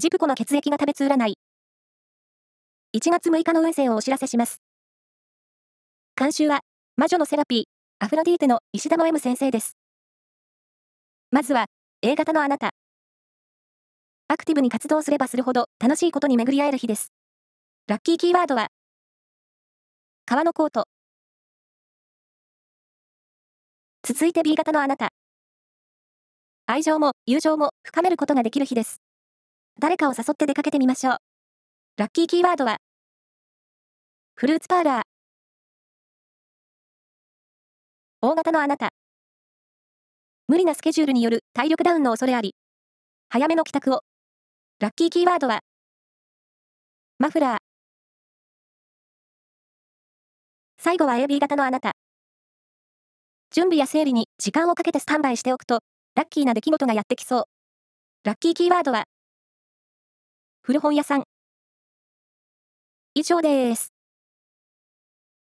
ジプコの血液が食べつ占い。1月6日の運勢をお知らせします。監修は、魔女のセラピー、アフロディーテの石田の M 先生です。まずは、A 型のあなた。アクティブに活動すればするほど楽しいことに巡り合える日です。ラッキーキーワードは、革のコート。続いて B 型のあなた。愛情も友情も深めることができる日です。誰かを誘って出かけてみましょう。ラッキーキーワードは、フルーツパーラー。大型のあなた。無理なスケジュールによる体力ダウンの恐れあり。早めの帰宅を。ラッキーキーワードは、マフラー。最後は AB 型のあなた。準備や整理に時間をかけてスタンバイしておくと、ラッキーな出来事がやってきそう。ラッキーキーワードは、古本屋さん。以上です。